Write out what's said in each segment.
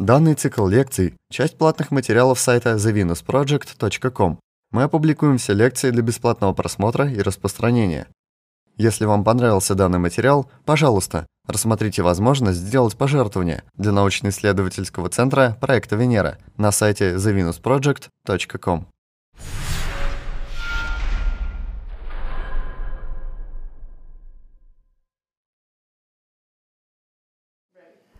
Данный цикл лекций – часть платных материалов сайта thevenusproject.com. Мы опубликуем все лекции для бесплатного просмотра и распространения. Если вам понравился данный материал, пожалуйста, рассмотрите возможность сделать пожертвование для научно-исследовательского центра проекта Венера на сайте thevenusproject.com.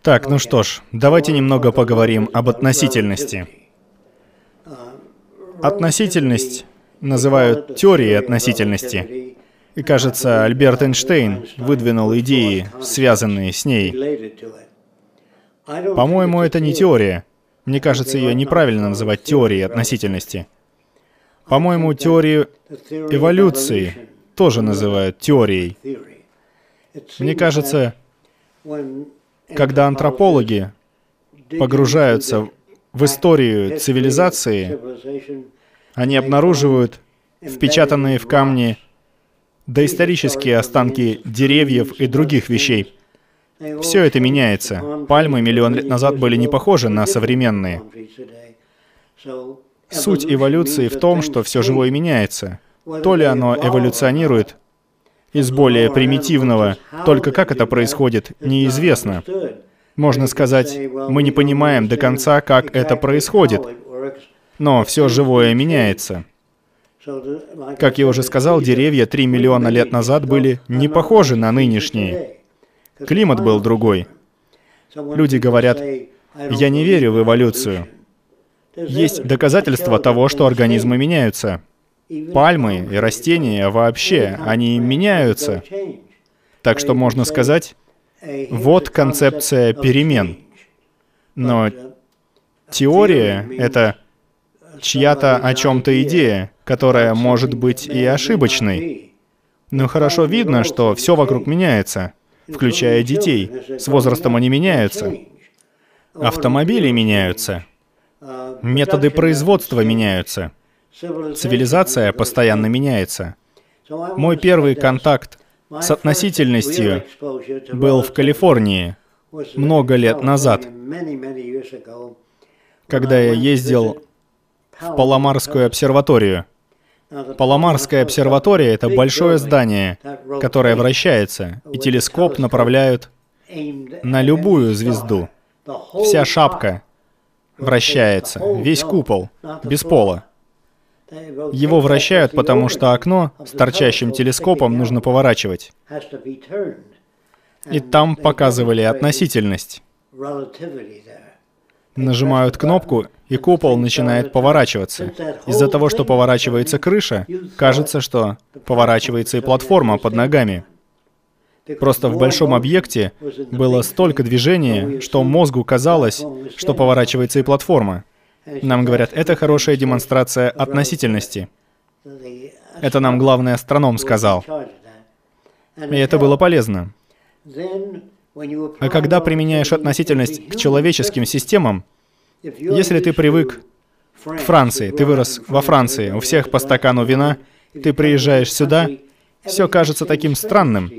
Так, ну что ж, давайте немного поговорим об относительности. Относительность называют теорией относительности. И кажется, Альберт Эйнштейн выдвинул идеи, связанные с ней. По-моему, это не теория. Мне кажется, ее неправильно называть теорией относительности. По-моему, теорию эволюции тоже называют теорией. Мне кажется, когда антропологи погружаются в историю цивилизации, они обнаруживают впечатанные в камни доисторические останки деревьев и других вещей. Все это меняется. Пальмы миллион лет назад были не похожи на современные. Суть эволюции в том, что все живое меняется. То ли оно эволюционирует, из более примитивного. Только как это происходит, неизвестно. Можно сказать, мы не понимаем до конца, как это происходит. Но все живое меняется. Как я уже сказал, деревья 3 миллиона лет назад были не похожи на нынешние. Климат был другой. Люди говорят, я не верю в эволюцию. Есть доказательства того, что организмы меняются. Пальмы и растения вообще, они меняются. Так что можно сказать, вот концепция перемен. Но теория — это чья-то о чем-то идея, которая может быть и ошибочной. Но хорошо видно, что все вокруг меняется, включая детей. С возрастом они меняются. Автомобили меняются. Методы производства меняются. Цивилизация постоянно меняется. Мой первый контакт с относительностью был в Калифорнии много лет назад, когда я ездил в Паламарскую обсерваторию. Паламарская обсерватория — это большое здание, которое вращается, и телескоп направляют на любую звезду. Вся шапка вращается, весь купол, без пола. Его вращают, потому что окно с торчащим телескопом нужно поворачивать. И там показывали относительность. Нажимают кнопку, и купол начинает поворачиваться. Из-за того, что поворачивается крыша, кажется, что поворачивается и платформа под ногами. Просто в большом объекте было столько движения, что мозгу казалось, что поворачивается и платформа. Нам говорят, это хорошая демонстрация относительности. Это нам главный астроном сказал. И это было полезно. А когда применяешь относительность к человеческим системам, если ты привык к Франции, ты вырос во Франции, у всех по стакану вина, ты приезжаешь сюда, все кажется таким странным,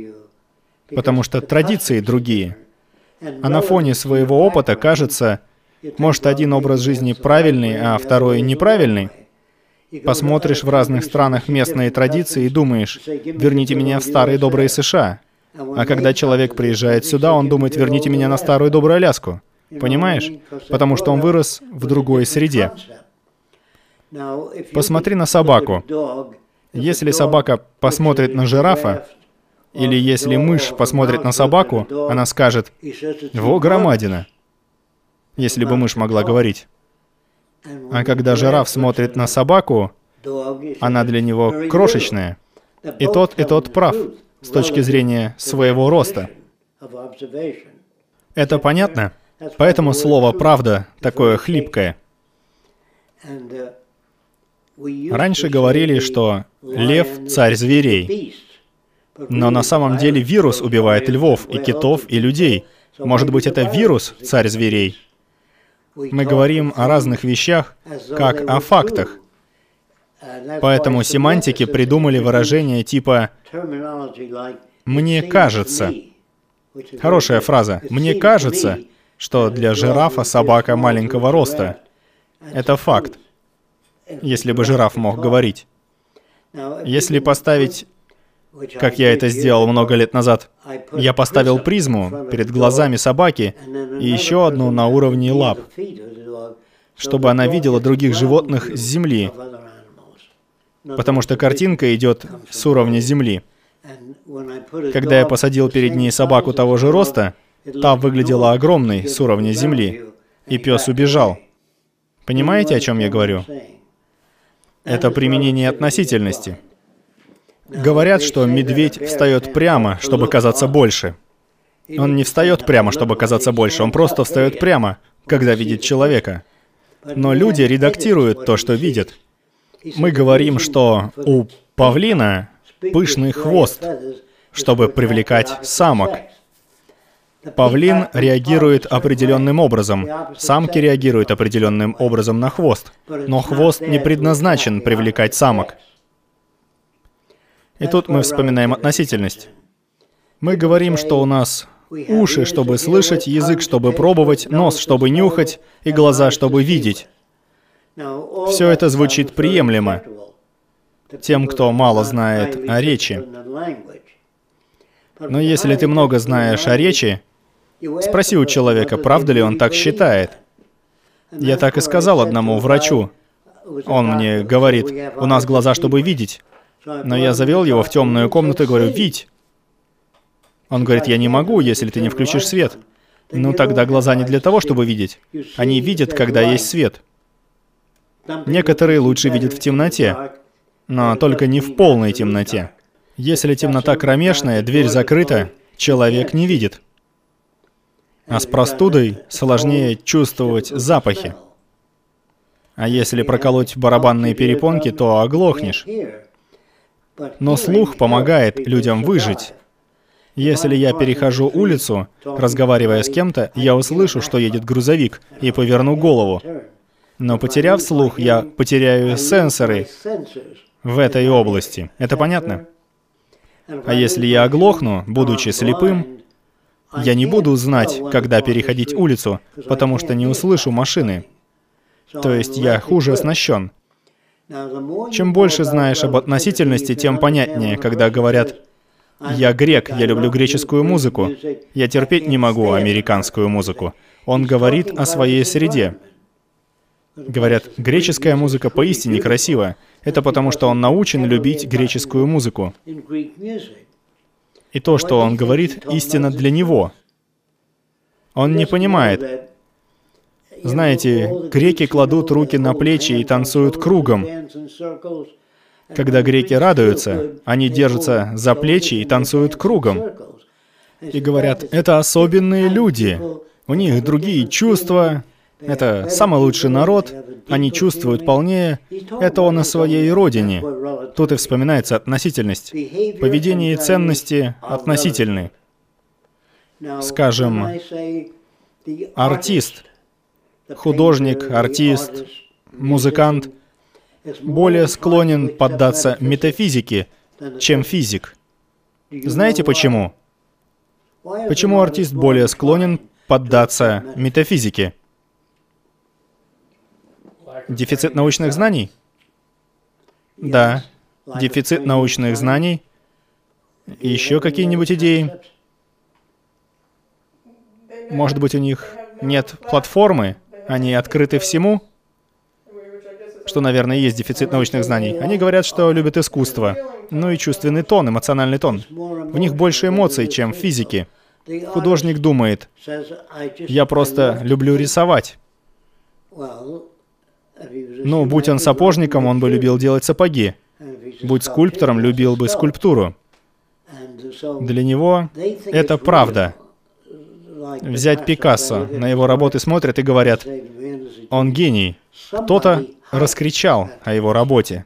потому что традиции другие. А на фоне своего опыта кажется, может, один образ жизни правильный, а второй неправильный? Посмотришь в разных странах местные традиции и думаешь, верните меня в старые добрые США. А когда человек приезжает сюда, он думает, верните меня на старую добрую Аляску. Понимаешь? Потому что он вырос в другой среде. Посмотри на собаку. Если собака посмотрит на жирафа, или если мышь посмотрит на собаку, она скажет, «Во громадина!» Если бы мышь могла говорить. А когда жираф смотрит на собаку, она для него крошечная. И тот, и тот прав с точки зрения своего роста. Это понятно? Поэтому слово «правда» такое хлипкое. Раньше говорили, что лев — царь зверей. Но на самом деле вирус убивает львов и китов и людей. Может быть, это вирус — царь зверей? Мы говорим о разных вещах, как о фактах. Поэтому семантики придумали выражение типа «мне кажется». Хорошая фраза. «Мне кажется, что для жирафа собака маленького роста. Это факт, если бы жираф мог говорить. Если поставить, как я это сделал много лет назад, я поставил призму перед глазами собаки и еще одну на уровне лап, чтобы она видела других животных с земли, потому что картинка идет с уровня земли. Когда я посадил перед ней собаку того же роста, та выглядела огромной с уровня земли, и пес убежал. Понимаете, о чем я говорю? Это применение относительности. Говорят, что медведь встает прямо, чтобы казаться больше. Он не встает прямо, чтобы казаться больше, он просто встает прямо, когда видит человека. Но люди редактируют то, что видят. Мы говорим, что у павлина пышный хвост, чтобы привлекать самок. Павлин реагирует определенным образом, самки реагируют определенным образом на хвост, но хвост не предназначен привлекать самок. И тут мы вспоминаем относительность. Мы говорим, что у нас уши, чтобы слышать, язык, чтобы пробовать, нос, чтобы нюхать, и глаза, чтобы видеть. Все это звучит приемлемо тем, кто мало знает о речи. Но если ты много знаешь о речи, спроси у человека, правда ли он так считает. Я так и сказал одному врачу. Он мне говорит, у нас глаза, чтобы видеть. Но я завел его в темную комнату и говорю, видь. Он говорит, я не могу, если ты не включишь свет. Ну тогда глаза не для того, чтобы видеть. Они видят, когда есть свет. Некоторые лучше видят в темноте, но только не в полной темноте. Если темнота кромешная, дверь закрыта, человек не видит. А с простудой сложнее чувствовать запахи. А если проколоть барабанные перепонки, то оглохнешь. Но слух помогает людям выжить. Если я перехожу улицу, разговаривая с кем-то, я услышу, что едет грузовик, и поверну голову. Но потеряв слух, я потеряю сенсоры в этой области. Это понятно? А если я оглохну, будучи слепым, я не буду знать, когда переходить улицу, потому что не услышу машины. То есть я хуже оснащен. Чем больше знаешь об относительности, тем понятнее, когда говорят «Я грек, я люблю греческую музыку, я терпеть не могу американскую музыку». Он говорит о своей среде. Говорят, греческая музыка поистине красива. Это потому, что он научен любить греческую музыку. И то, что он говорит, истина для него. Он не понимает, знаете, греки кладут руки на плечи и танцуют кругом. Когда греки радуются, они держатся за плечи и танцуют кругом. И говорят, это особенные люди, у них другие чувства, это самый лучший народ, они чувствуют полнее, это он на своей родине. Тут и вспоминается относительность. Поведение и ценности относительны. Скажем, артист — художник, артист, музыкант более склонен поддаться метафизике, чем физик. Знаете почему? Почему артист более склонен поддаться метафизике? Дефицит научных знаний? Да, дефицит научных знаний. Еще какие-нибудь идеи? Может быть, у них нет платформы, они открыты всему, что, наверное, есть дефицит научных знаний. Они говорят, что любят искусство, ну и чувственный тон, эмоциональный тон. В них больше эмоций, чем в физике. Художник думает, я просто люблю рисовать. Ну, будь он сапожником, он бы любил делать сапоги. Будь скульптором, любил бы скульптуру. Для него это правда. Взять Пикассо, на его работы смотрят и говорят, он гений. Кто-то раскричал о его работе.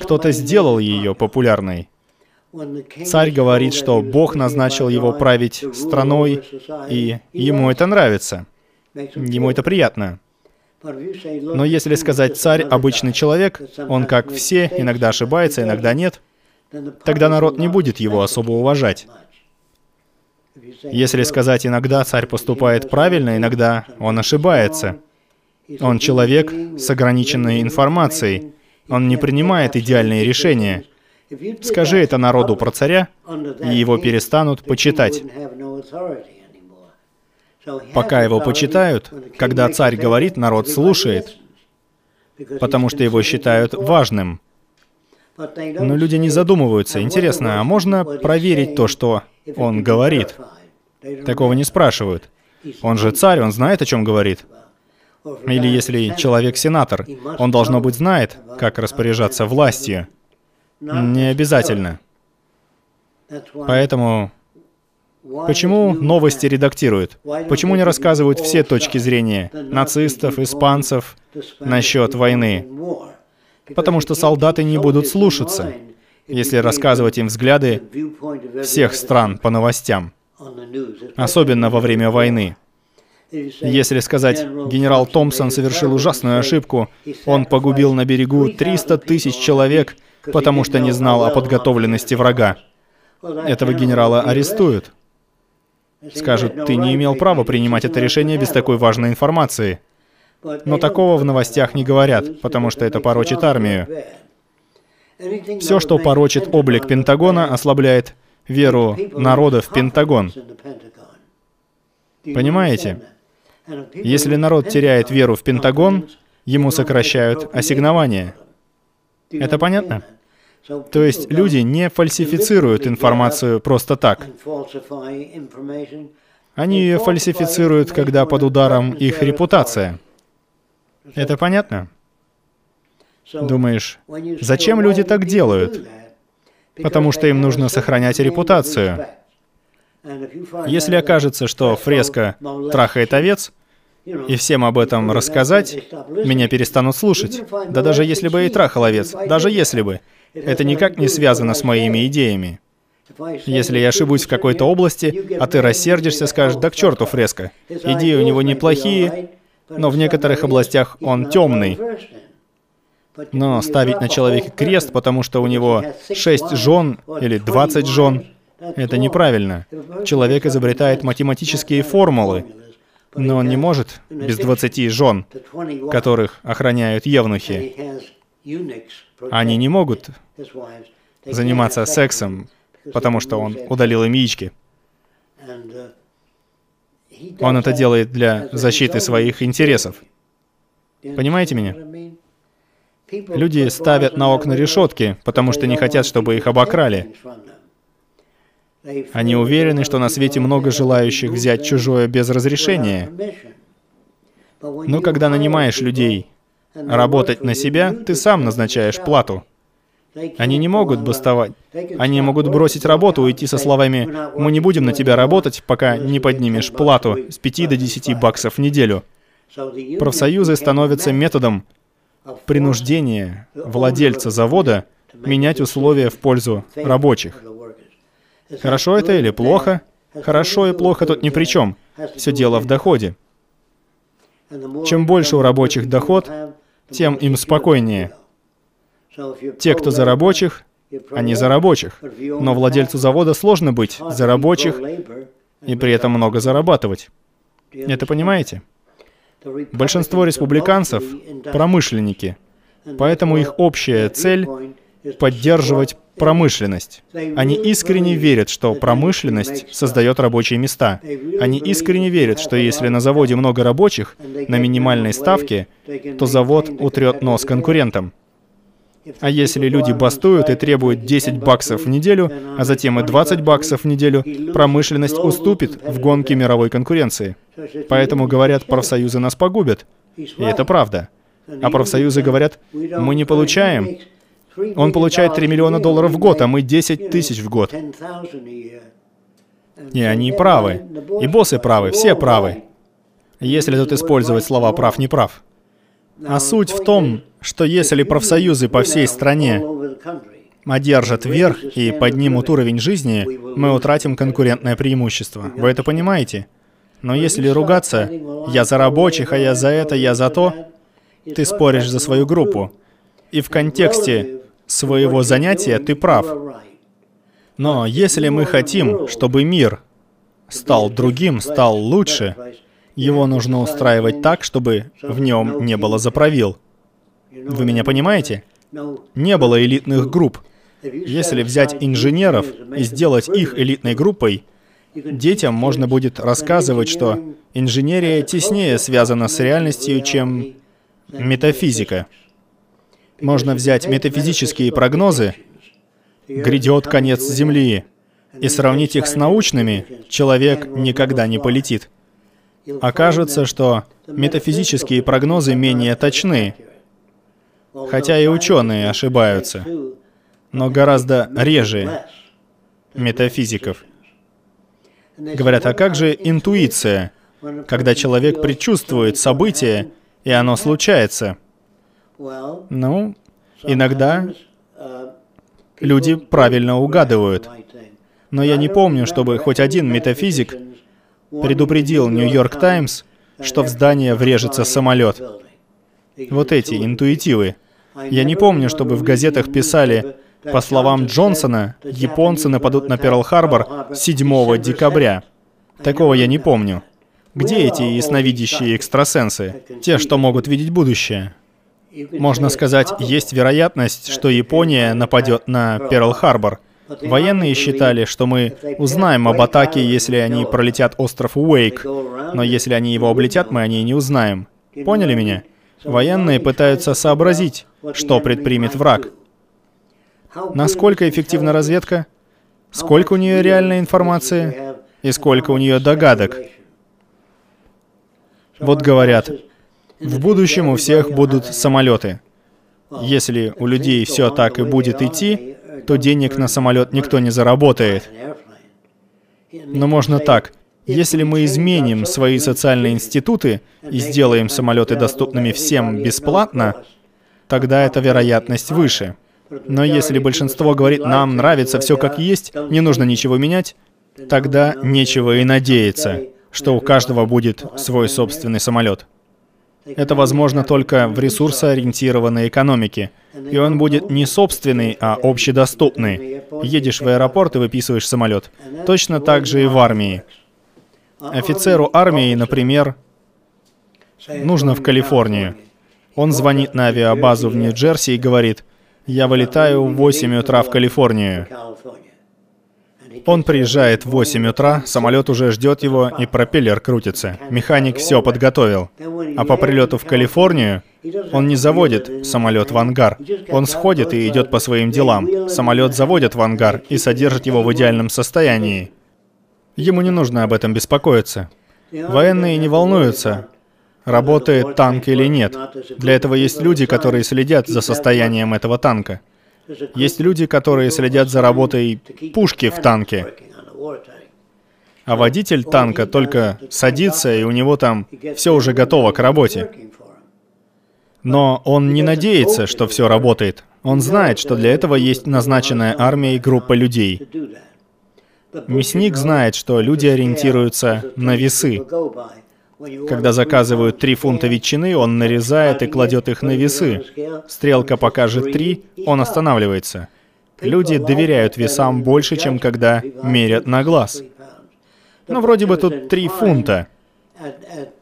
Кто-то сделал ее популярной. Царь говорит, что Бог назначил его править страной, и ему это нравится. Ему это приятно. Но если сказать «царь — обычный человек», он, как все, иногда ошибается, иногда нет, тогда народ не будет его особо уважать. Если сказать, иногда царь поступает правильно, иногда он ошибается. Он человек с ограниченной информацией. Он не принимает идеальные решения. Скажи это народу про царя, и его перестанут почитать. Пока его почитают, когда царь говорит, народ слушает, потому что его считают важным. Но люди не задумываются. Интересно, а можно проверить то, что он говорит? Такого не спрашивают. Он же царь, он знает, о чем говорит. Или если человек сенатор, он, должно быть, знает, как распоряжаться властью. Не обязательно. Поэтому Почему новости редактируют? Почему не рассказывают все точки зрения нацистов, испанцев насчет войны? Потому что солдаты не будут слушаться, если рассказывать им взгляды всех стран по новостям, особенно во время войны. Если сказать, генерал Томпсон совершил ужасную ошибку, он погубил на берегу 300 тысяч человек, потому что не знал о подготовленности врага. Этого генерала арестуют. Скажут, ты не имел права принимать это решение без такой важной информации. Но такого в новостях не говорят, потому что это порочит армию. Все, что порочит облик Пентагона, ослабляет веру народа в Пентагон. Понимаете? Если народ теряет веру в Пентагон, ему сокращают ассигнования. Это понятно? То есть люди не фальсифицируют информацию просто так. Они ее фальсифицируют, когда под ударом их репутация. Это понятно? Думаешь, зачем люди так делают? Потому что им нужно сохранять репутацию. Если окажется, что фреска трахает овец, и всем об этом рассказать, меня перестанут слушать. Да даже если бы и трахал овец, даже если бы. Это никак не связано с моими идеями. Если я ошибусь в какой-то области, а ты рассердишься, скажешь, да к черту фреска. Идеи у него неплохие, но в некоторых областях он темный. Но ставить на человека крест, потому что у него шесть жен или двадцать жен, это неправильно. Человек изобретает математические формулы, но он не может без двадцати жен, которых охраняют евнухи. Они не могут заниматься сексом, потому что он удалил им яички. Он это делает для защиты своих интересов. Понимаете меня? Люди ставят на окна решетки, потому что не хотят, чтобы их обокрали. Они уверены, что на свете много желающих взять чужое без разрешения. Но когда нанимаешь людей работать на себя, ты сам назначаешь плату. Они не могут бастовать. Они могут бросить работу, уйти со словами «Мы не будем на тебя работать, пока не поднимешь плату с 5 до 10 баксов в неделю». Профсоюзы становятся методом принуждения владельца завода менять условия в пользу рабочих. Хорошо это или плохо? Хорошо и плохо тут ни при чем. Все дело в доходе. Чем больше у рабочих доход, тем им спокойнее. Те, кто за рабочих, они за рабочих. Но владельцу завода сложно быть за рабочих и при этом много зарабатывать. Это понимаете? Большинство республиканцев — промышленники, поэтому их общая цель — поддерживать промышленность. Они искренне верят, что промышленность создает рабочие места. Они искренне верят, что если на заводе много рабочих на минимальной ставке, то завод утрет нос конкурентам. А если люди бастуют и требуют 10 баксов в неделю, а затем и 20 баксов в неделю, промышленность уступит в гонке мировой конкуренции. Поэтому говорят, профсоюзы нас погубят. И это правда. А профсоюзы говорят, мы не получаем он получает 3 миллиона долларов в год, а мы 10 тысяч в год. И они правы. И боссы правы, все правы. Если тут использовать слова «прав», «не прав». А суть в том, что если профсоюзы по всей стране одержат верх и поднимут уровень жизни, мы утратим конкурентное преимущество. Вы это понимаете? Но если ругаться, я за рабочих, а я за это, я за то, ты споришь за свою группу. И в контексте своего занятия ты прав. Но если мы хотим, чтобы мир стал другим, стал лучше, его нужно устраивать так, чтобы в нем не было заправил. Вы меня понимаете? Не было элитных групп. Если взять инженеров и сделать их элитной группой, детям можно будет рассказывать, что инженерия теснее связана с реальностью, чем метафизика. Можно взять метафизические прогнозы, грядет конец Земли, и сравнить их с научными, человек никогда не полетит. Окажется, что метафизические прогнозы менее точны, хотя и ученые ошибаются, но гораздо реже метафизиков. Говорят, а как же интуиция, когда человек предчувствует событие, и оно случается? Ну, иногда люди правильно угадывают. Но я не помню, чтобы хоть один метафизик предупредил Нью-Йорк Таймс, что в здание врежется самолет. Вот эти интуитивы. Я не помню, чтобы в газетах писали, по словам Джонсона, японцы нападут на Перл-Харбор 7 декабря. Такого я не помню. Где эти ясновидящие экстрасенсы? Те, что могут видеть будущее. Можно сказать, есть вероятность, что Япония нападет на Перл-Харбор. Военные считали, что мы узнаем об атаке, если они пролетят остров Уэйк, но если они его облетят, мы о ней не узнаем. Поняли меня? Военные пытаются сообразить, что предпримет враг. Насколько эффективна разведка? Сколько у нее реальной информации? И сколько у нее догадок? Вот говорят, в будущем у всех будут самолеты. Если у людей все так и будет идти, то денег на самолет никто не заработает. Но можно так. Если мы изменим свои социальные институты и сделаем самолеты доступными всем бесплатно, тогда эта вероятность выше. Но если большинство говорит, нам нравится все как есть, не нужно ничего менять, тогда нечего и надеяться, что у каждого будет свой собственный самолет. Это возможно только в ресурсоориентированной экономике. И он будет не собственный, а общедоступный. Едешь в аэропорт и выписываешь самолет. Точно так же и в армии. Офицеру армии, например, нужно в Калифорнию. Он звонит на авиабазу в Нью-Джерси и говорит, «Я вылетаю в 8 утра в Калифорнию». Он приезжает в 8 утра, самолет уже ждет его, и пропеллер крутится. Механик все подготовил. А по прилету в Калифорнию он не заводит самолет в ангар. Он сходит и идет по своим делам. Самолет заводят в ангар и содержит его в идеальном состоянии. Ему не нужно об этом беспокоиться. Военные не волнуются, работает танк или нет. Для этого есть люди, которые следят за состоянием этого танка. Есть люди, которые следят за работой пушки в танке. А водитель танка только садится, и у него там все уже готово к работе. Но он не надеется, что все работает. Он знает, что для этого есть назначенная армия и группа людей. Мясник знает, что люди ориентируются на весы. Когда заказывают 3 фунта ветчины, он нарезает и кладет их на весы. Стрелка покажет 3, он останавливается. Люди доверяют весам больше, чем когда мерят на глаз. Но вроде бы тут 3 фунта.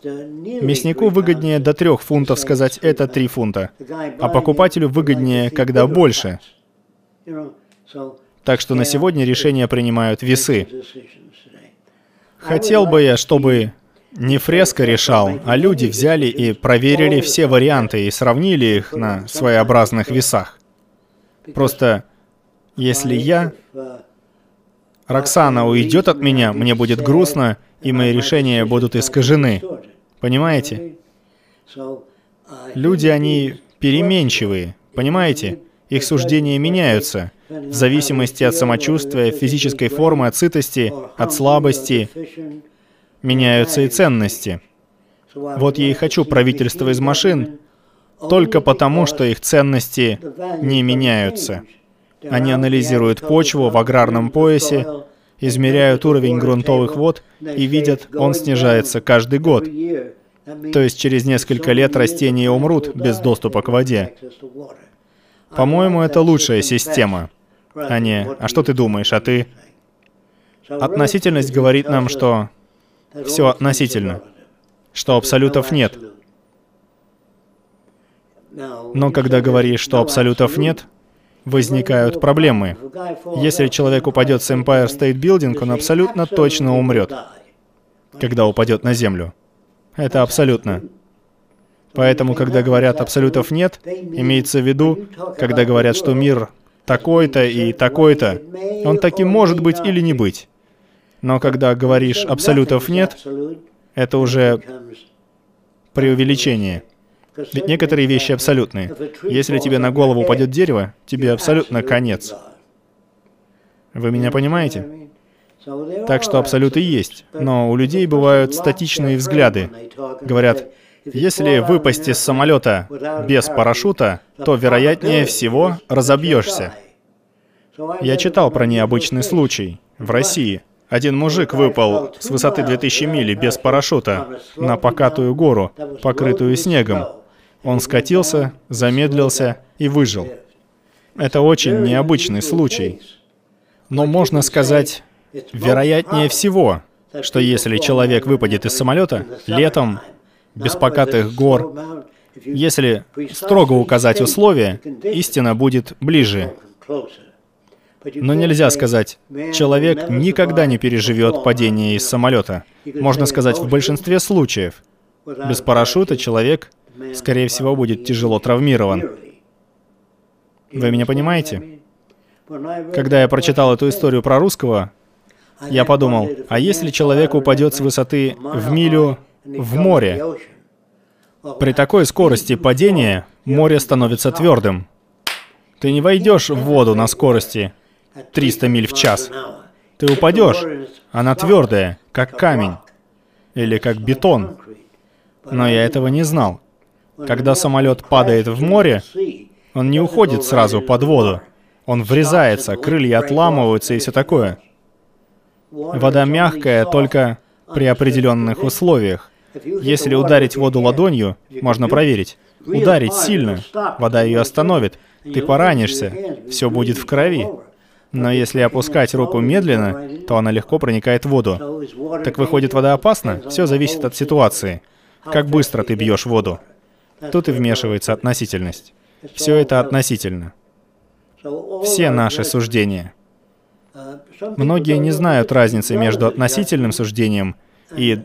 Мяснику выгоднее до 3 фунтов сказать «это 3 фунта», а покупателю выгоднее, когда больше. Так что на сегодня решения принимают весы. Хотел бы я, чтобы не фреска решал, а люди взяли и проверили все варианты и сравнили их на своеобразных весах. Просто если я... Роксана уйдет от меня, мне будет грустно, и мои решения будут искажены. Понимаете? Люди, они переменчивые, понимаете? Их суждения меняются в зависимости от самочувствия, физической формы, от сытости, от слабости, меняются и ценности. Вот я и хочу правительство из машин, только потому, что их ценности не меняются. Они анализируют почву в аграрном поясе, измеряют уровень грунтовых вод и видят, он снижается каждый год. То есть через несколько лет растения умрут без доступа к воде. По-моему, это лучшая система, а не «а что ты думаешь, а ты?» Относительность говорит нам, что все относительно, что абсолютов нет. Но когда говоришь, что абсолютов нет, возникают проблемы. Если человек упадет с Empire State Building, он абсолютно точно умрет, когда упадет на Землю. Это абсолютно. Поэтому, когда говорят «абсолютов нет», имеется в виду, когда говорят, что мир такой-то и такой-то, он таким может быть или не быть. Но когда говоришь «абсолютов нет», это уже преувеличение. Ведь некоторые вещи абсолютные. Если тебе на голову упадет дерево, тебе абсолютно конец. Вы меня понимаете? Так что абсолюты есть. Но у людей бывают статичные взгляды. Говорят, если выпасть из самолета без парашюта, то, вероятнее всего, разобьешься. Я читал про необычный случай в России. Один мужик выпал с высоты 2000 миль без парашюта на покатую гору, покрытую снегом. Он скатился, замедлился и выжил. Это очень необычный случай. Но можно сказать, вероятнее всего, что если человек выпадет из самолета летом, без покатых гор, если строго указать условия, истина будет ближе. Но нельзя сказать, человек никогда не переживет падение из самолета. Можно сказать, в большинстве случаев. Без парашюта человек скорее всего, будет тяжело травмирован. Вы меня понимаете? Когда я прочитал эту историю про русского, я подумал, а если человек упадет с высоты в милю в море? При такой скорости падения море становится твердым. Ты не войдешь в воду на скорости 300 миль в час. Ты упадешь, она твердая, как камень или как бетон. Но я этого не знал. Когда самолет падает в море, он не уходит сразу под воду. Он врезается, крылья отламываются и все такое. Вода мягкая только при определенных условиях. Если ударить воду ладонью, можно проверить. Ударить сильно, вода ее остановит. Ты поранишься, все будет в крови. Но если опускать руку медленно, то она легко проникает в воду. Так выходит, вода опасна? Все зависит от ситуации. Как быстро ты бьешь воду. Тут и вмешивается относительность. Все это относительно. Все наши суждения. Многие не знают разницы между относительным суждением и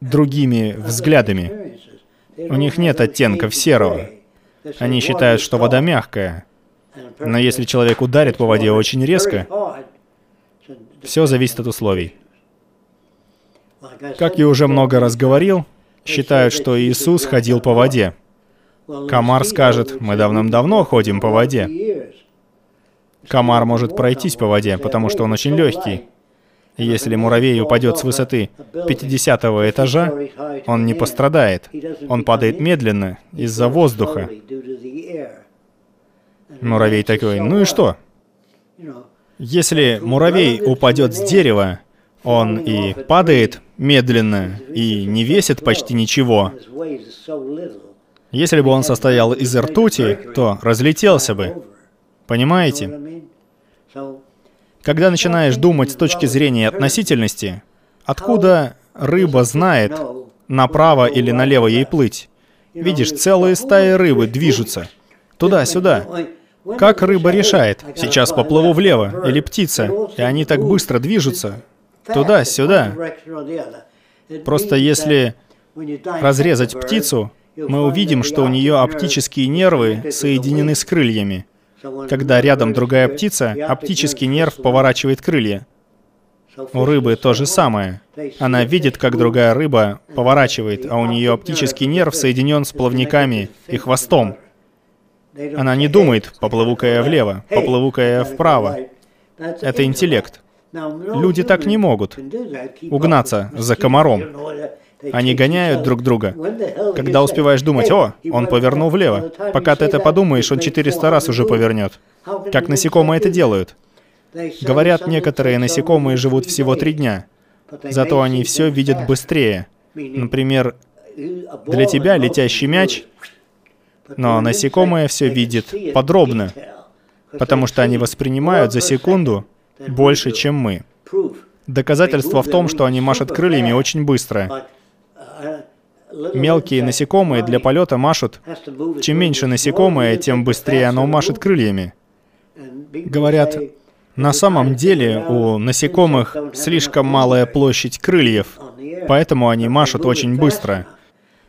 другими взглядами. У них нет оттенков серого. Они считают, что вода мягкая. Но если человек ударит по воде очень резко, все зависит от условий. Как я уже много раз говорил, считают, что Иисус ходил по воде. Комар скажет, мы давным-давно ходим по воде. Комар может пройтись по воде, потому что он очень легкий. Если муравей упадет с высоты 50 этажа, он не пострадает. Он падает медленно из-за воздуха. Муравей такой, ну и что? Если муравей упадет с дерева, он и падает медленно, и не весит почти ничего. Если бы он состоял из ртути, то разлетелся бы. Понимаете? Когда начинаешь думать с точки зрения относительности, откуда рыба знает, направо или налево ей плыть? Видишь, целые стаи рыбы движутся. Туда-сюда. Как рыба решает? Сейчас поплыву влево. Или птица. И они так быстро движутся. Туда-сюда. Просто если разрезать птицу, мы увидим, что у нее оптические нервы соединены с крыльями. Когда рядом другая птица, оптический нерв поворачивает крылья. У рыбы то же самое. Она видит, как другая рыба поворачивает, а у нее оптический нерв соединен с плавниками и хвостом. Она не думает, поплыву-ка я влево, поплыву-ка я вправо. Это интеллект. Люди так не могут угнаться за комаром. Они гоняют друг друга. Когда успеваешь думать, о, он повернул влево. Пока ты это подумаешь, он 400 раз уже повернет. Как насекомые это делают. Говорят, некоторые насекомые живут всего три дня. Зато они все видят быстрее. Например, для тебя летящий мяч, но насекомое все видит подробно, потому что они воспринимают за секунду больше, чем мы. Доказательство в том, что они машут крыльями очень быстро. Мелкие насекомые для полета машут. Чем меньше насекомое, тем быстрее оно машет крыльями. Говорят, на самом деле у насекомых слишком малая площадь крыльев, поэтому они машут очень быстро.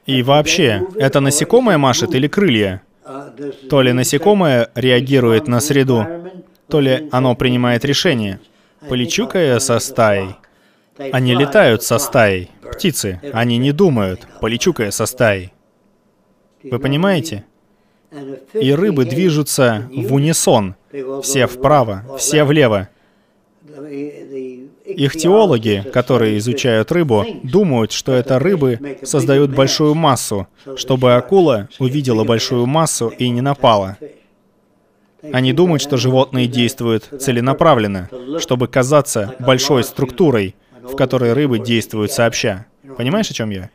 И вообще, это насекомое машет или крылья? То ли насекомое реагирует на среду, то ли оно принимает решение. Полечу-ка я со стаей. Они летают со стаей. Птицы. Они не думают. Полечу-ка я со стаей. Вы понимаете? И рыбы движутся в унисон. Все вправо, все влево. Их теологи, которые изучают рыбу, думают, что это рыбы создают большую массу, чтобы акула увидела большую массу и не напала. Они думают, что животные действуют целенаправленно, чтобы казаться большой структурой, в которой рыбы действуют сообща. Понимаешь, о чем я?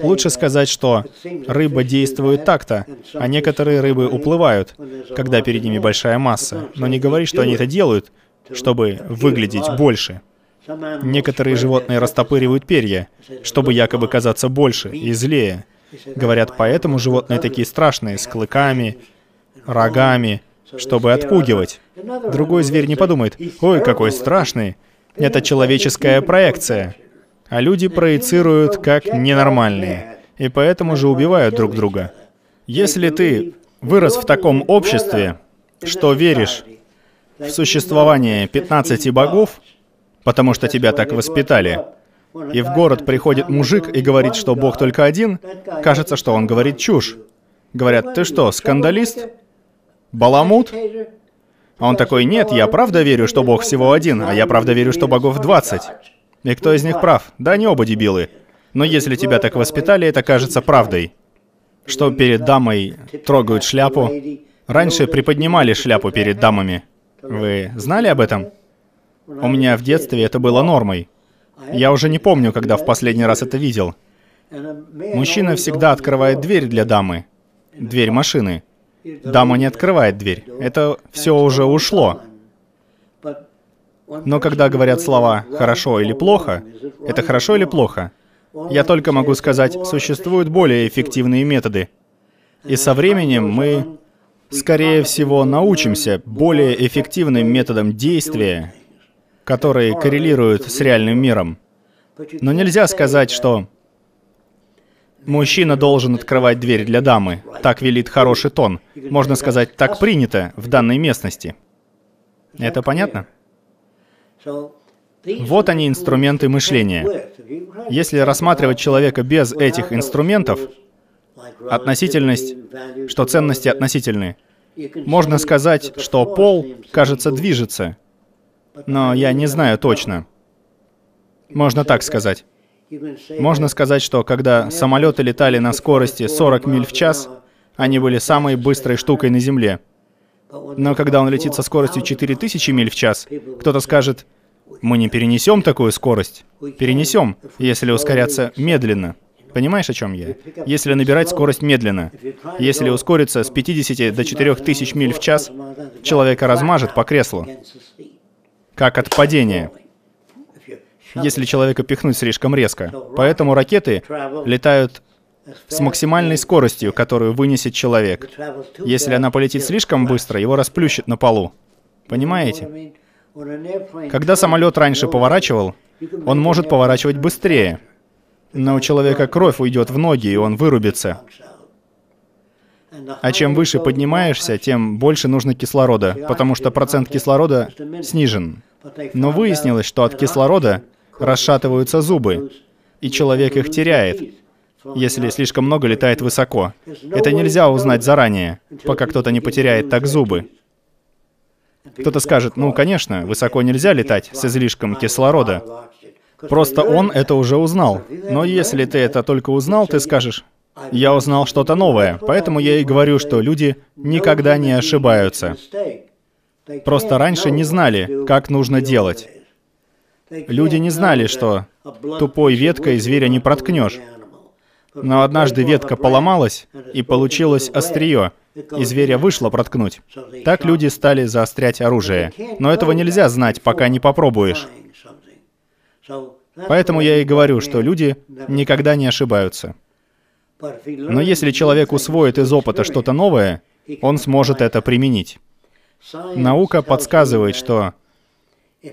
Лучше сказать, что рыба действует так-то, а некоторые рыбы уплывают, когда перед ними большая масса. Но не говори, что они это делают, чтобы выглядеть больше. Некоторые животные растопыривают перья, чтобы якобы казаться больше и злее. Говорят, поэтому животные такие страшные, с клыками, рогами, чтобы отпугивать. Другой зверь не подумает, «Ой, какой страшный!» Это человеческая проекция. А люди проецируют как ненормальные, и поэтому же убивают друг друга. Если ты вырос в таком обществе, что веришь в существование 15 богов, потому что тебя так воспитали, и в город приходит мужик и говорит, что Бог только один, кажется, что он говорит чушь. Говорят, ты что, скандалист? Баламут? А он такой, нет, я правда верю, что Бог всего один, а я правда верю, что богов 20. И кто из них прав? Да они оба дебилы. Но если тебя так воспитали, это кажется правдой. Что перед дамой трогают шляпу. Раньше приподнимали шляпу перед дамами. Вы знали об этом? У меня в детстве это было нормой. Я уже не помню, когда в последний раз это видел. Мужчина всегда открывает дверь для дамы. Дверь машины. Дама не открывает дверь. Это все уже ушло. Но когда говорят слова «хорошо» или «плохо», это «хорошо» или «плохо»? Я только могу сказать, существуют более эффективные методы. И со временем мы, скорее всего, научимся более эффективным методам действия, которые коррелируют с реальным миром. Но нельзя сказать, что Мужчина должен открывать дверь для дамы. Так велит хороший тон. Можно сказать, так принято в данной местности. Это понятно? Вот они инструменты мышления. Если рассматривать человека без этих инструментов, относительность, что ценности относительны, можно сказать, что пол, кажется, движется. Но я не знаю точно. Можно так сказать. Можно сказать, что когда самолеты летали на скорости 40 миль в час, они были самой быстрой штукой на Земле. Но когда он летит со скоростью 4000 миль в час, кто-то скажет, мы не перенесем такую скорость. Перенесем, если ускоряться медленно. Понимаешь, о чем я? Если набирать скорость медленно. Если ускориться с 50 до 4000 миль в час, человека размажет по креслу. Как от падения если человека пихнуть слишком резко. Поэтому ракеты летают с максимальной скоростью, которую вынесет человек. Если она полетит слишком быстро, его расплющит на полу. Понимаете? Когда самолет раньше поворачивал, он может поворачивать быстрее. Но у человека кровь уйдет в ноги, и он вырубится. А чем выше поднимаешься, тем больше нужно кислорода, потому что процент кислорода снижен. Но выяснилось, что от кислорода расшатываются зубы, и человек их теряет, если слишком много летает высоко. Это нельзя узнать заранее, пока кто-то не потеряет так зубы. Кто-то скажет, ну, конечно, высоко нельзя летать с излишком кислорода. Просто он это уже узнал. Но если ты это только узнал, ты скажешь, я узнал что-то новое, поэтому я и говорю, что люди никогда не ошибаются. Просто раньше не знали, как нужно делать. Люди не знали, что тупой веткой зверя не проткнешь. Но однажды ветка поломалась, и получилось острие, и зверя вышло проткнуть. Так люди стали заострять оружие. Но этого нельзя знать, пока не попробуешь. Поэтому я и говорю, что люди никогда не ошибаются. Но если человек усвоит из опыта что-то новое, он сможет это применить. Наука подсказывает, что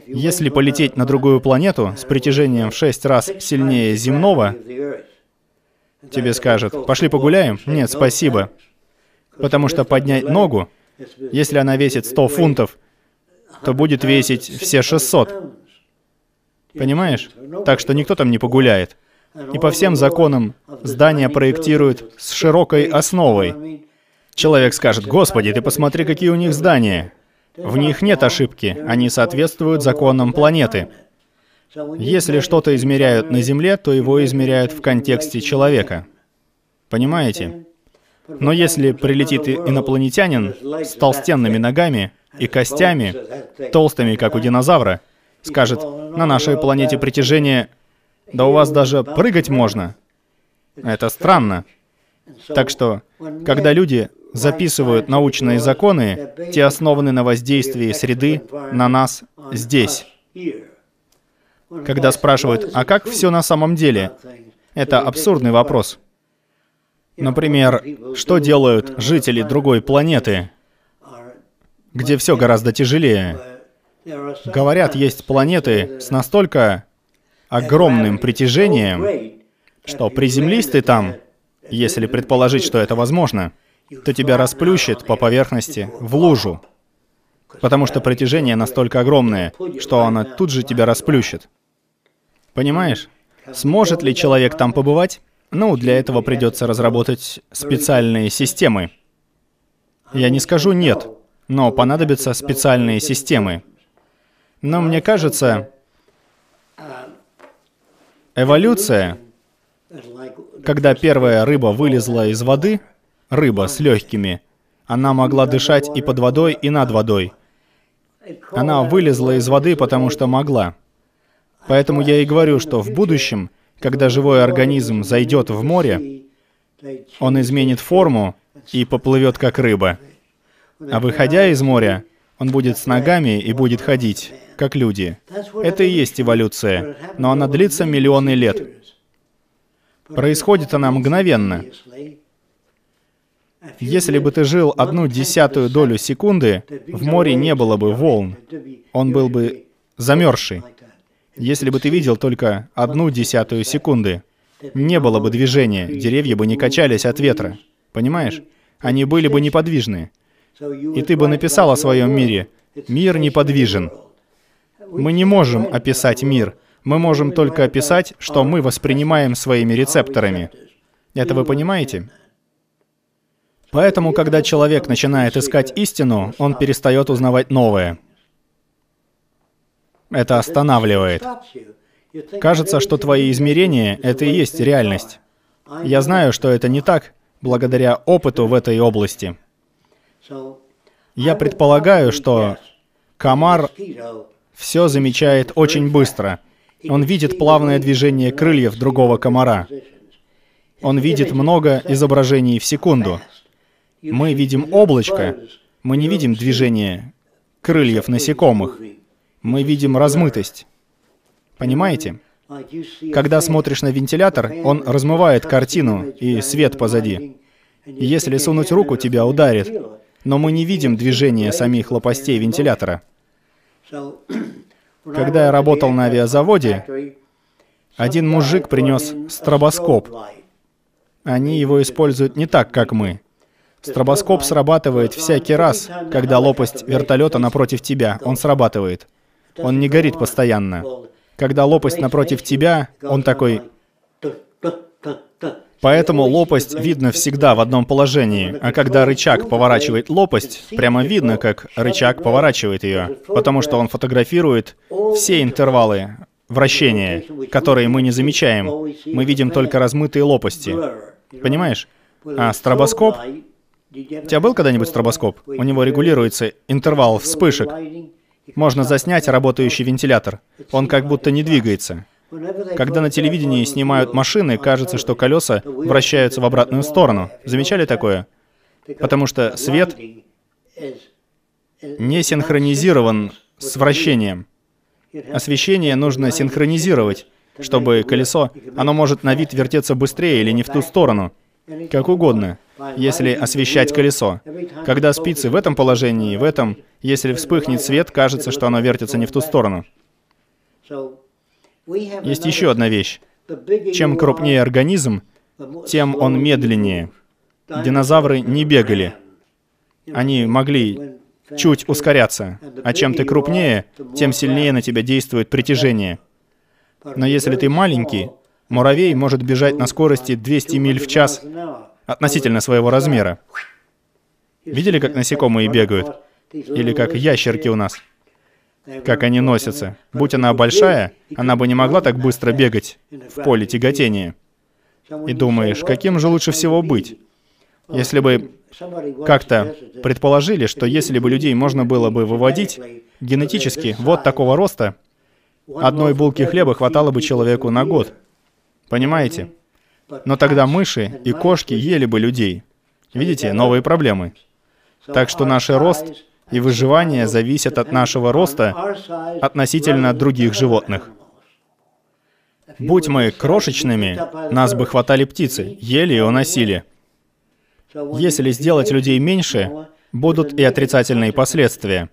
если полететь на другую планету с притяжением в шесть раз сильнее земного, тебе скажут, пошли погуляем? Нет, спасибо. Потому что поднять ногу, если она весит 100 фунтов, то будет весить все 600. Понимаешь? Так что никто там не погуляет. И по всем законам здания проектируют с широкой основой. Человек скажет, «Господи, ты посмотри, какие у них здания». В них нет ошибки, они соответствуют законам планеты. Если что-то измеряют на Земле, то его измеряют в контексте человека. Понимаете? Но если прилетит инопланетянин с толстенными ногами и костями, толстыми, как у динозавра, скажет, на нашей планете притяжение, да у вас даже прыгать можно. Это странно. Так что, когда люди записывают научные законы, те основаны на воздействии среды на нас здесь. Когда спрашивают, а как все на самом деле? Это абсурдный вопрос. Например, что делают жители другой планеты, где все гораздо тяжелее? Говорят, есть планеты с настолько огромным притяжением, что приземлись ты там, если предположить, что это возможно, то тебя расплющит по поверхности в лужу, потому что притяжение настолько огромное, что оно тут же тебя расплющит. Понимаешь? Сможет ли человек там побывать? Ну, для этого придется разработать специальные системы. Я не скажу «нет», но понадобятся специальные системы. Но мне кажется, эволюция, когда первая рыба вылезла из воды, рыба с легкими. Она могла дышать и под водой, и над водой. Она вылезла из воды, потому что могла. Поэтому я и говорю, что в будущем, когда живой организм зайдет в море, он изменит форму и поплывет как рыба. А выходя из моря, он будет с ногами и будет ходить, как люди. Это и есть эволюция, но она длится миллионы лет. Происходит она мгновенно. Если бы ты жил одну десятую долю секунды, в море не было бы волн. Он был бы замерзший. Если бы ты видел только одну десятую секунды, не было бы движения, деревья бы не качались от ветра. Понимаешь? Они были бы неподвижны. И ты бы написал о своем мире. Мир неподвижен. Мы не можем описать мир. Мы можем только описать, что мы воспринимаем своими рецепторами. Это вы понимаете? Поэтому, когда человек начинает искать истину, он перестает узнавать новое. Это останавливает. Кажется, что твои измерения — это и есть реальность. Я знаю, что это не так, благодаря опыту в этой области. Я предполагаю, что комар все замечает очень быстро. Он видит плавное движение крыльев другого комара. Он видит много изображений в секунду. Мы видим облачко, мы не видим движение крыльев насекомых. Мы видим размытость. Понимаете? Когда смотришь на вентилятор, он размывает картину и свет позади. Если сунуть руку, тебя ударит. Но мы не видим движения самих лопастей вентилятора. Когда я работал на авиазаводе, один мужик принес стробоскоп. Они его используют не так, как мы. Стробоскоп срабатывает всякий раз, когда лопасть вертолета напротив тебя. Он срабатывает. Он не горит постоянно. Когда лопасть напротив тебя, он такой... Поэтому лопасть видно всегда в одном положении, а когда рычаг поворачивает лопасть, прямо видно, как рычаг поворачивает ее, потому что он фотографирует все интервалы вращения, которые мы не замечаем. Мы видим только размытые лопасти. Понимаешь? А стробоскоп у тебя был когда-нибудь стробоскоп? У него регулируется интервал вспышек. Можно заснять работающий вентилятор. Он как будто не двигается. Когда на телевидении снимают машины, кажется, что колеса вращаются в обратную сторону. Замечали такое? Потому что свет не синхронизирован с вращением. Освещение нужно синхронизировать, чтобы колесо, оно может на вид вертеться быстрее или не в ту сторону. Как угодно, если освещать колесо. Когда спицы в этом положении, в этом, если вспыхнет свет, кажется, что оно вертится не в ту сторону. Есть еще одна вещь. Чем крупнее организм, тем он медленнее. Динозавры не бегали. Они могли чуть ускоряться. А чем ты крупнее, тем сильнее на тебя действует притяжение. Но если ты маленький, муравей может бежать на скорости 200 миль в час относительно своего размера. Видели, как насекомые бегают? Или как ящерки у нас? Как они носятся. Будь она большая, она бы не могла так быстро бегать в поле тяготения. И думаешь, каким же лучше всего быть? Если бы как-то предположили, что если бы людей можно было бы выводить генетически вот такого роста, одной булки хлеба хватало бы человеку на год. Понимаете? Но тогда мыши и кошки ели бы людей. Видите, новые проблемы. Так что наш рост и выживание зависят от нашего роста относительно других животных. Будь мы крошечными, нас бы хватали птицы, ели и уносили. Если сделать людей меньше, будут и отрицательные последствия.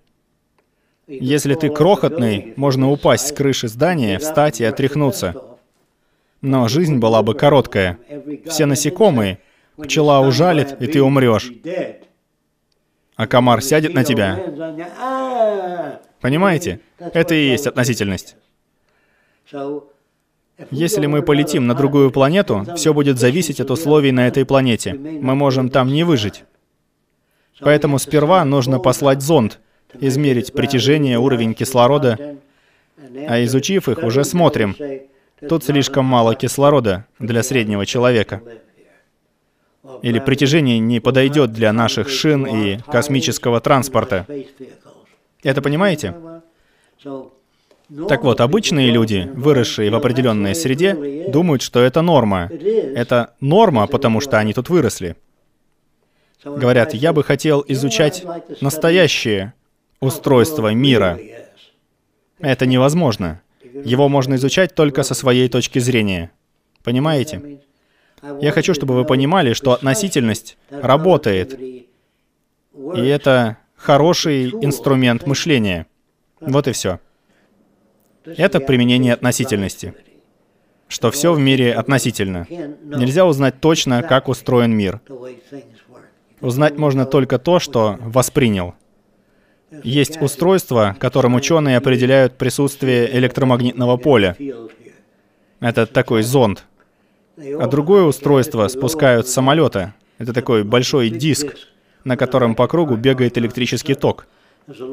Если ты крохотный, можно упасть с крыши здания, встать и отряхнуться. Но жизнь была бы короткая. Все насекомые, пчела ужалит, и ты умрешь. А комар сядет на тебя. Понимаете? Это и есть относительность. Если мы полетим на другую планету, все будет зависеть от условий на этой планете. Мы можем там не выжить. Поэтому сперва нужно послать зонд, измерить притяжение, уровень кислорода, а изучив их, уже смотрим. Тут слишком мало кислорода для среднего человека. Или притяжение не подойдет для наших шин и космического транспорта. Это понимаете? Так вот, обычные люди, выросшие в определенной среде, думают, что это норма. Это норма, потому что они тут выросли. Говорят, я бы хотел изучать настоящее устройство мира. Это невозможно. Его можно изучать только со своей точки зрения. Понимаете? Я хочу, чтобы вы понимали, что относительность работает. И это хороший инструмент мышления. Вот и все. Это применение относительности. Что все в мире относительно. Нельзя узнать точно, как устроен мир. Узнать можно только то, что воспринял. Есть устройство, которым ученые определяют присутствие электромагнитного поля. Это такой зонд. А другое устройство спускают с самолета. Это такой большой диск, на котором по кругу бегает электрический ток.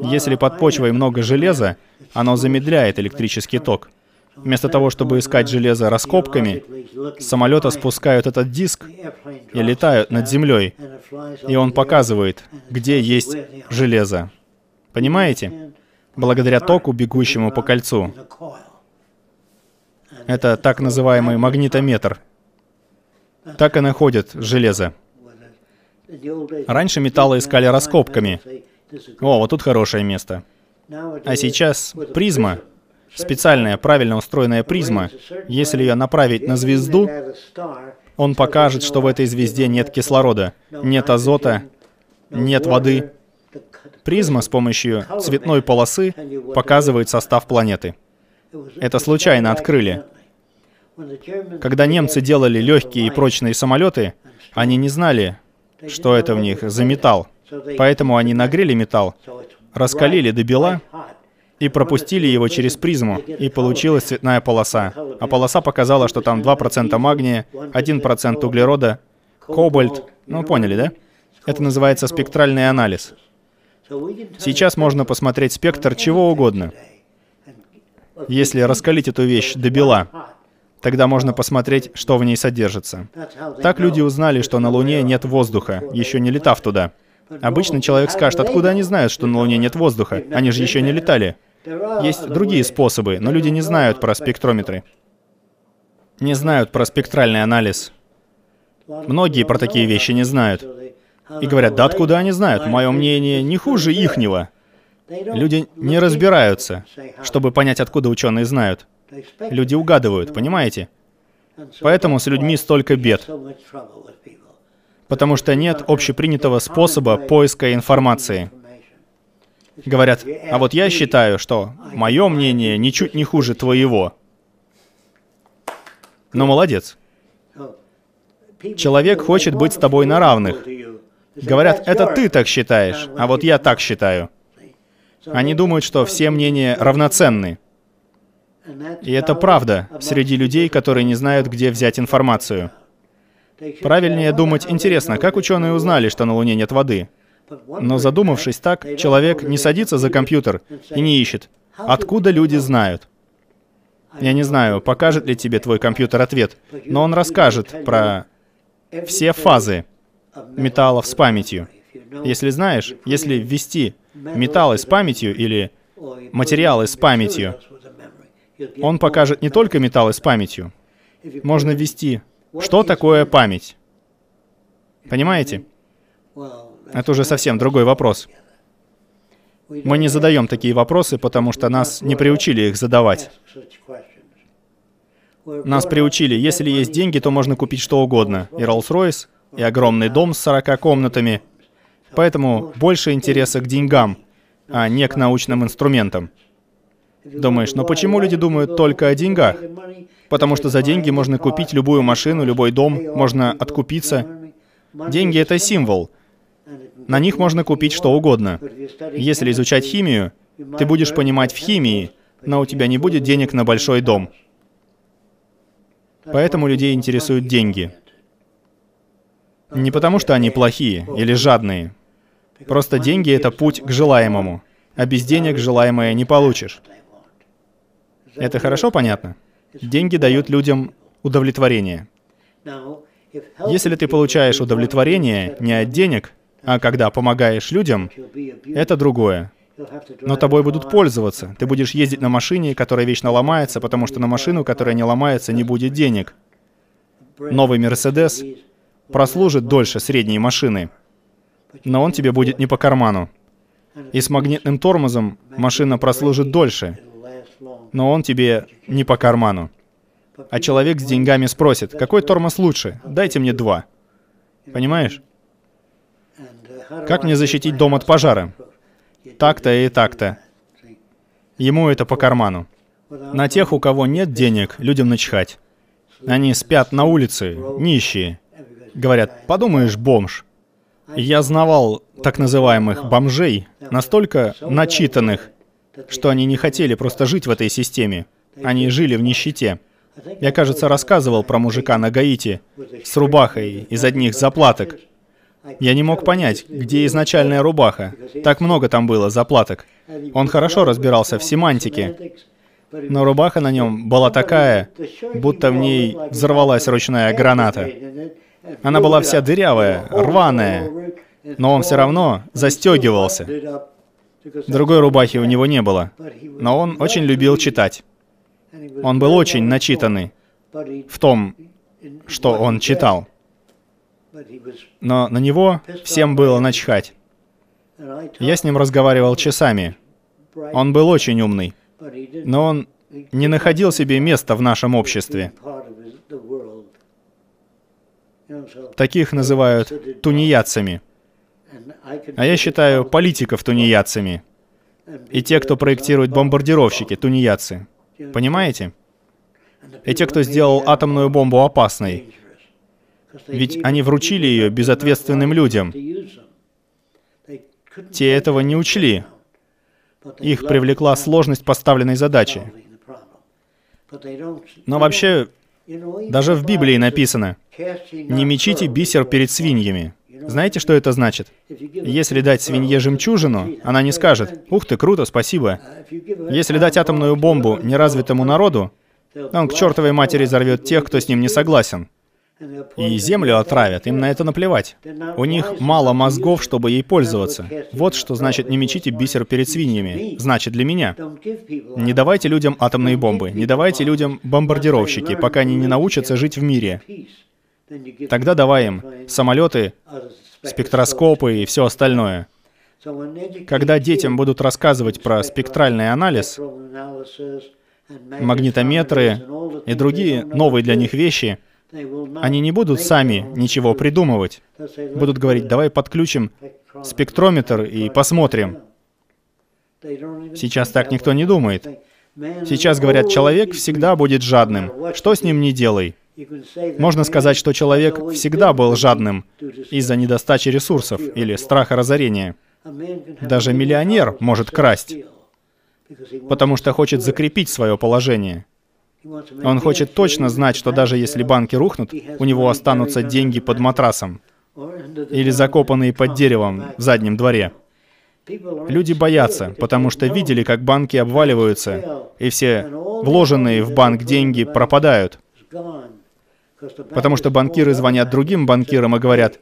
Если под почвой много железа, оно замедляет электрический ток. Вместо того, чтобы искать железо раскопками, с самолета спускают этот диск и летают над землей. И он показывает, где есть железо. Понимаете? Благодаря току, бегущему по кольцу. Это так называемый магнитометр. Так и находят железо. Раньше металлы искали раскопками, о, вот тут хорошее место. А сейчас призма, специальная, правильно устроенная призма, если ее направить на звезду, он покажет, что в этой звезде нет кислорода, нет азота, нет воды. Призма с помощью цветной полосы показывает состав планеты. Это случайно открыли. Когда немцы делали легкие и прочные самолеты, они не знали, что это в них за металл. Поэтому они нагрели металл, раскалили до бела и пропустили его через призму, и получилась цветная полоса. А полоса показала, что там 2% магния, 1% углерода, кобальт. Ну, поняли, да? Это называется спектральный анализ. Сейчас можно посмотреть спектр чего угодно. Если раскалить эту вещь до бела, тогда можно посмотреть, что в ней содержится. Так люди узнали, что на Луне нет воздуха, еще не летав туда. Обычно человек скажет, откуда они знают, что на Луне нет воздуха? Они же еще не летали. Есть другие способы, но люди не знают про спектрометры. Не знают про спектральный анализ. Многие про такие вещи не знают. И говорят, да откуда они знают? Мое мнение не хуже ихнего. Люди не разбираются, чтобы понять, откуда ученые знают. Люди угадывают, понимаете? Поэтому с людьми столько бед. Потому что нет общепринятого способа поиска информации. Говорят, а вот я считаю, что мое мнение ничуть не хуже твоего. Ну, молодец. Человек хочет быть с тобой на равных. Говорят, это ты так считаешь, а вот я так считаю. Они думают, что все мнения равноценны. И это правда среди людей, которые не знают, где взять информацию. Правильнее думать, интересно, как ученые узнали, что на Луне нет воды? Но задумавшись так, человек не садится за компьютер и не ищет, откуда люди знают. Я не знаю, покажет ли тебе твой компьютер ответ, но он расскажет про все фазы металлов с памятью. Если знаешь, если ввести металлы с памятью или материалы с памятью, он покажет не только металлы с памятью. Можно ввести, что такое память. Понимаете? Это уже совсем другой вопрос. Мы не задаем такие вопросы, потому что нас не приучили их задавать. Нас приучили, если есть деньги, то можно купить что угодно. И Rolls-Royce, и огромный дом с 40 комнатами. Поэтому больше интереса к деньгам, а не к научным инструментам. Думаешь, но почему люди думают только о деньгах? Потому что за деньги можно купить любую машину, любой дом, можно откупиться. Деньги — это символ. На них можно купить что угодно. Если изучать химию, ты будешь понимать в химии, но у тебя не будет денег на большой дом. Поэтому людей интересуют деньги. Не потому, что они плохие или жадные. Просто деньги — это путь к желаемому. А без денег желаемое не получишь. Это хорошо понятно? Деньги дают людям удовлетворение. Если ты получаешь удовлетворение не от денег, а когда помогаешь людям, это другое. Но тобой будут пользоваться. Ты будешь ездить на машине, которая вечно ломается, потому что на машину, которая не ломается, не будет денег. Новый Мерседес прослужит дольше средней машины, но он тебе будет не по карману. И с магнитным тормозом машина прослужит дольше, но он тебе не по карману. А человек с деньгами спросит, какой тормоз лучше? Дайте мне два. Понимаешь? Как мне защитить дом от пожара? Так-то и так-то. Ему это по карману. На тех, у кого нет денег, людям начхать. Они спят на улице, нищие. Говорят, подумаешь, бомж. я знавал так называемых бомжей, настолько начитанных, что они не хотели просто жить в этой системе. Они жили в нищете. Я, кажется, рассказывал про мужика на Гаити с рубахой из одних заплаток. Я не мог понять, где изначальная рубаха. Так много там было заплаток. Он хорошо разбирался в семантике. Но рубаха на нем была такая, будто в ней взорвалась ручная граната. Она была вся дырявая, рваная, но он все равно застегивался. Другой рубахи у него не было, но он очень любил читать. Он был очень начитанный в том, что он читал. Но на него всем было начхать. Я с ним разговаривал часами. Он был очень умный, но он не находил себе места в нашем обществе. Таких называют тунеядцами. А я считаю политиков тунеядцами. И те, кто проектирует бомбардировщики, тунеядцы. Понимаете? И те, кто сделал атомную бомбу опасной. Ведь они вручили ее безответственным людям. Те этого не учли. Их привлекла сложность поставленной задачи. Но вообще, даже в Библии написано, «Не мечите бисер перед свиньями». Знаете, что это значит? Если дать свинье жемчужину, она не скажет «Ух ты, круто, спасибо». Если дать атомную бомбу неразвитому народу, он к чертовой матери взорвет тех, кто с ним не согласен. И землю отравят, им на это наплевать. У них мало мозгов, чтобы ей пользоваться. Вот что значит «не мечите бисер перед свиньями». Значит для меня. Не давайте людям атомные бомбы, не давайте людям бомбардировщики, пока они не научатся жить в мире. Тогда давай им самолеты, спектроскопы и все остальное. Когда детям будут рассказывать про спектральный анализ, магнитометры и другие новые для них вещи, они не будут сами ничего придумывать. Будут говорить, давай подключим спектрометр и посмотрим. Сейчас так никто не думает. Сейчас говорят, человек всегда будет жадным. Что с ним не делай? Можно сказать, что человек всегда был жадным из-за недостачи ресурсов или страха разорения. Даже миллионер может красть, потому что хочет закрепить свое положение. Он хочет точно знать, что даже если банки рухнут, у него останутся деньги под матрасом или закопанные под деревом в заднем дворе. Люди боятся, потому что видели, как банки обваливаются, и все вложенные в банк деньги пропадают. Потому что банкиры звонят другим банкирам и говорят,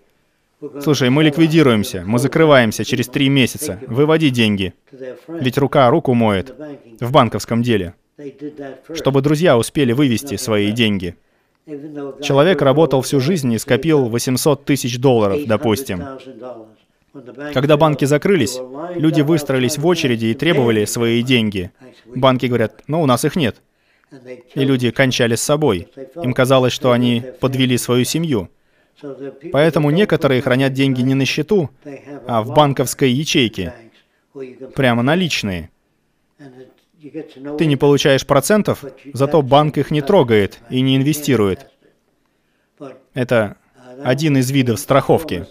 «Слушай, мы ликвидируемся, мы закрываемся через три месяца, выводи деньги». Ведь рука руку моет в банковском деле, чтобы друзья успели вывести свои деньги. Человек работал всю жизнь и скопил 800 тысяч долларов, допустим. Когда банки закрылись, люди выстроились в очереди и требовали свои деньги. Банки говорят, ну, у нас их нет. И люди кончали с собой. Им казалось, что они подвели свою семью. Поэтому некоторые хранят деньги не на счету, а в банковской ячейке, прямо наличные. Ты не получаешь процентов, зато банк их не трогает и не инвестирует. Это один из видов страховки.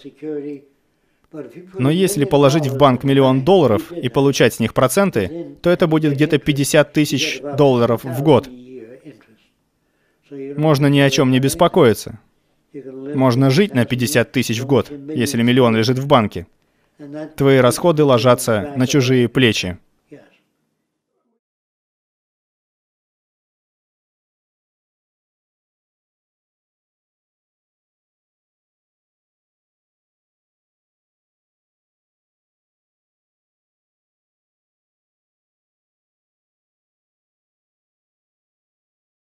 Но если положить в банк миллион долларов и получать с них проценты, то это будет где-то 50 тысяч долларов в год. Можно ни о чем не беспокоиться. Можно жить на 50 тысяч в год, если миллион лежит в банке. Твои расходы ложатся на чужие плечи.